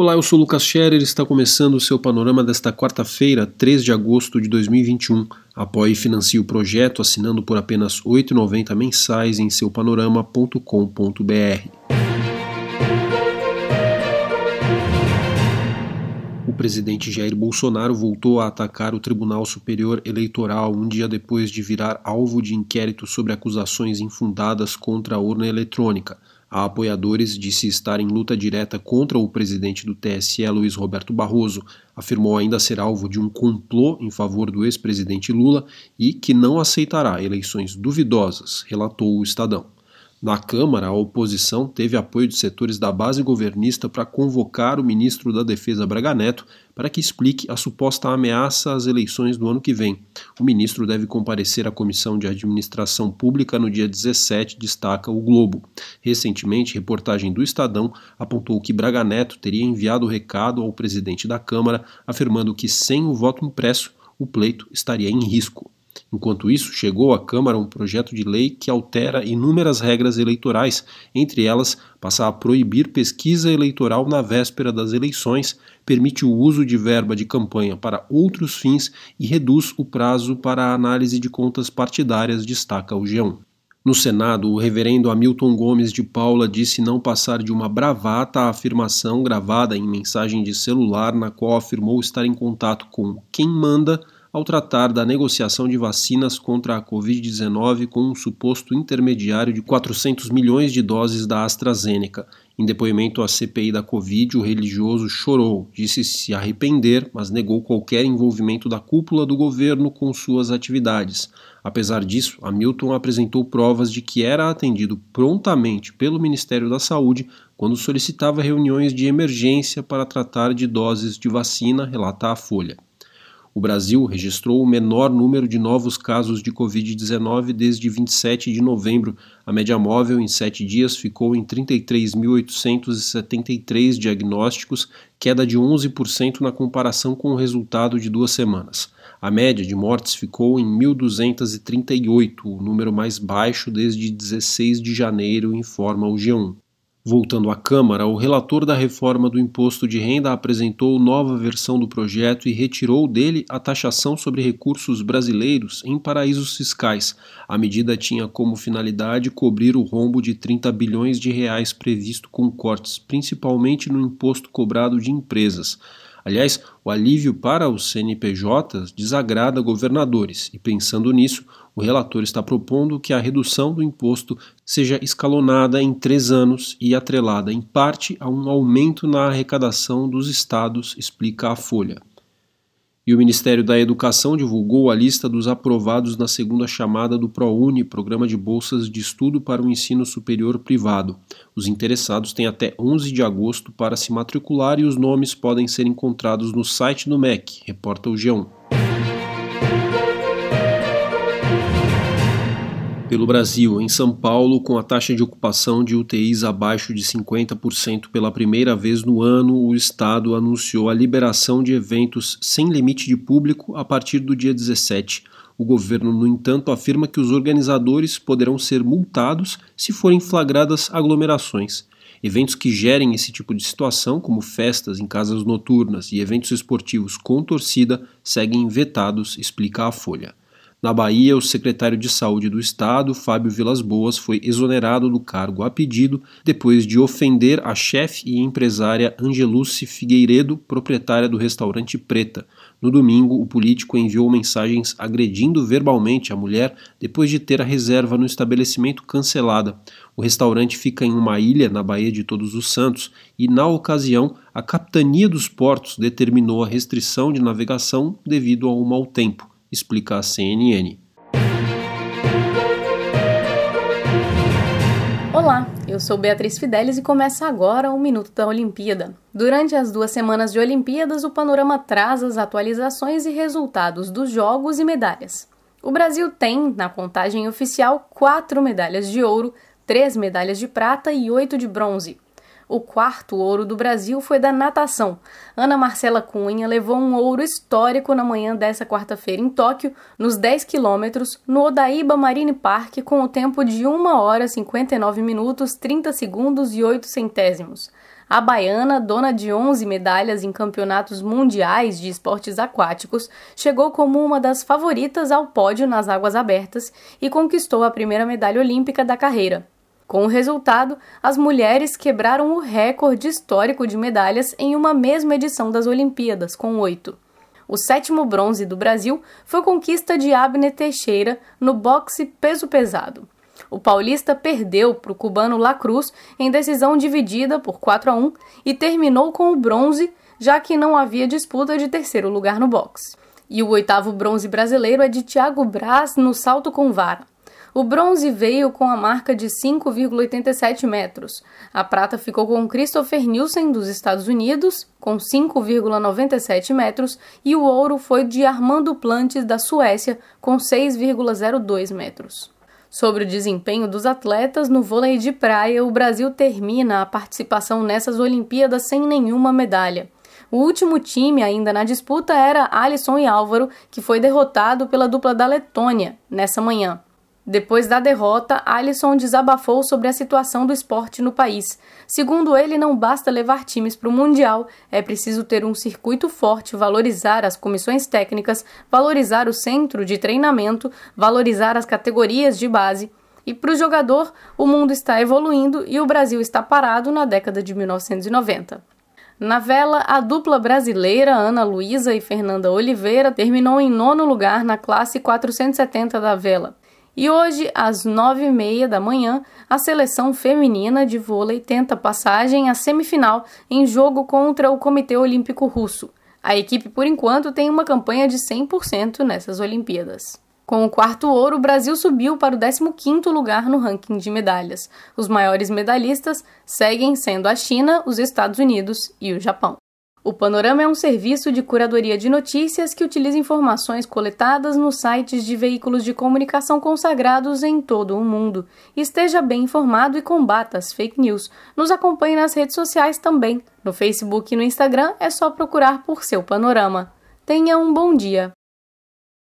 Olá, eu sou Lucas Scherer e está começando o seu panorama desta quarta-feira, 3 de agosto de 2021. Apoie e financie o projeto assinando por apenas R$ 8,90 mensais em seupanorama.com.br. O presidente Jair Bolsonaro voltou a atacar o Tribunal Superior Eleitoral um dia depois de virar alvo de inquérito sobre acusações infundadas contra a urna eletrônica. A apoiadores disse estar em luta direta contra o presidente do TSE, Luiz Roberto Barroso. Afirmou ainda ser alvo de um complô em favor do ex-presidente Lula e que não aceitará eleições duvidosas, relatou o Estadão. Na Câmara, a oposição teve apoio de setores da base governista para convocar o ministro da Defesa Braga Neto para que explique a suposta ameaça às eleições do ano que vem. O ministro deve comparecer à Comissão de Administração Pública no dia 17, destaca o Globo. Recentemente, reportagem do Estadão apontou que Braga Neto teria enviado recado ao presidente da Câmara afirmando que sem o voto impresso o pleito estaria em risco. Enquanto isso, chegou à Câmara um projeto de lei que altera inúmeras regras eleitorais, entre elas, passa a proibir pesquisa eleitoral na véspera das eleições, permite o uso de verba de campanha para outros fins e reduz o prazo para a análise de contas partidárias, destaca o G1. No Senado, o reverendo Hamilton Gomes de Paula disse não passar de uma bravata a afirmação gravada em mensagem de celular na qual afirmou estar em contato com quem manda ao tratar da negociação de vacinas contra a Covid-19 com um suposto intermediário de 400 milhões de doses da AstraZeneca. Em depoimento à CPI da Covid, o religioso chorou, disse se arrepender, mas negou qualquer envolvimento da cúpula do governo com suas atividades. Apesar disso, Hamilton apresentou provas de que era atendido prontamente pelo Ministério da Saúde quando solicitava reuniões de emergência para tratar de doses de vacina, relata a Folha. O Brasil registrou o menor número de novos casos de Covid-19 desde 27 de novembro. A média móvel em sete dias ficou em 33.873 diagnósticos, queda de 11% na comparação com o resultado de duas semanas. A média de mortes ficou em 1.238, o número mais baixo desde 16 de janeiro, informa o G1. Voltando à Câmara, o relator da reforma do imposto de renda apresentou nova versão do projeto e retirou dele a taxação sobre recursos brasileiros em paraísos fiscais. A medida tinha como finalidade cobrir o rombo de 30 bilhões de reais previsto com cortes, principalmente no imposto cobrado de empresas. Aliás, o alívio para os CNPJs desagrada governadores, e pensando nisso, o relator está propondo que a redução do imposto seja escalonada em três anos e atrelada, em parte, a um aumento na arrecadação dos estados, explica a Folha. E o Ministério da Educação divulgou a lista dos aprovados na segunda chamada do ProUni, Programa de Bolsas de Estudo para o Ensino Superior Privado. Os interessados têm até 11 de agosto para se matricular e os nomes podem ser encontrados no site do MEC, reporta o G1. Pelo Brasil. Em São Paulo, com a taxa de ocupação de UTIs abaixo de 50% pela primeira vez no ano, o Estado anunciou a liberação de eventos sem limite de público a partir do dia 17. O governo, no entanto, afirma que os organizadores poderão ser multados se forem flagradas aglomerações. Eventos que gerem esse tipo de situação, como festas em casas noturnas e eventos esportivos com torcida, seguem vetados, explica a Folha. Na Bahia, o secretário de Saúde do Estado, Fábio Vilas Boas, foi exonerado do cargo a pedido depois de ofender a chefe e empresária Angeluce Figueiredo, proprietária do restaurante Preta. No domingo, o político enviou mensagens agredindo verbalmente a mulher depois de ter a reserva no estabelecimento cancelada. O restaurante fica em uma ilha na Baía de Todos os Santos e, na ocasião, a Capitania dos Portos determinou a restrição de navegação devido ao mau tempo explica a CNN. Olá, eu sou Beatriz Fidelis e começa agora o Minuto da Olimpíada. Durante as duas semanas de Olimpíadas, o panorama traz as atualizações e resultados dos jogos e medalhas. O Brasil tem, na contagem oficial, quatro medalhas de ouro, três medalhas de prata e oito de bronze. O quarto ouro do Brasil foi da natação. Ana Marcela Cunha levou um ouro histórico na manhã dessa quarta-feira em Tóquio, nos 10 quilômetros, no Odaiba Marine Park, com o tempo de 1 hora 59 minutos, 30 segundos e 8 centésimos. A baiana, dona de 11 medalhas em campeonatos mundiais de esportes aquáticos, chegou como uma das favoritas ao pódio nas águas abertas e conquistou a primeira medalha olímpica da carreira. Com o resultado, as mulheres quebraram o recorde histórico de medalhas em uma mesma edição das Olimpíadas, com oito. O sétimo bronze do Brasil foi conquista de Abner Teixeira no boxe peso pesado. O paulista perdeu para o cubano La Cruz em decisão dividida por 4 a 1 e terminou com o bronze, já que não havia disputa de terceiro lugar no boxe. E o oitavo bronze brasileiro é de Thiago Braz no salto com vara. O bronze veio com a marca de 5,87 metros. A prata ficou com Christopher Nielsen dos Estados Unidos, com 5,97 metros, e o ouro foi de Armando Plantes da Suécia, com 6,02 metros. Sobre o desempenho dos atletas no vôlei de praia, o Brasil termina a participação nessas Olimpíadas sem nenhuma medalha. O último time ainda na disputa era Alisson e Álvaro, que foi derrotado pela dupla da Letônia nessa manhã. Depois da derrota, Alisson desabafou sobre a situação do esporte no país. Segundo ele, não basta levar times para o Mundial, é preciso ter um circuito forte, valorizar as comissões técnicas, valorizar o centro de treinamento, valorizar as categorias de base. E para o jogador, o mundo está evoluindo e o Brasil está parado na década de 1990. Na vela, a dupla brasileira Ana Luísa e Fernanda Oliveira terminou em nono lugar na classe 470 da vela. E hoje, às nove e meia da manhã, a seleção feminina de vôlei tenta passagem à semifinal em jogo contra o Comitê Olímpico Russo. A equipe, por enquanto, tem uma campanha de 100% nessas Olimpíadas. Com o quarto ouro, o Brasil subiu para o 15º lugar no ranking de medalhas. Os maiores medalhistas seguem sendo a China, os Estados Unidos e o Japão. O Panorama é um serviço de curadoria de notícias que utiliza informações coletadas nos sites de veículos de comunicação consagrados em todo o mundo. Esteja bem informado e combata as fake news. Nos acompanhe nas redes sociais também. No Facebook e no Instagram é só procurar por seu Panorama. Tenha um bom dia.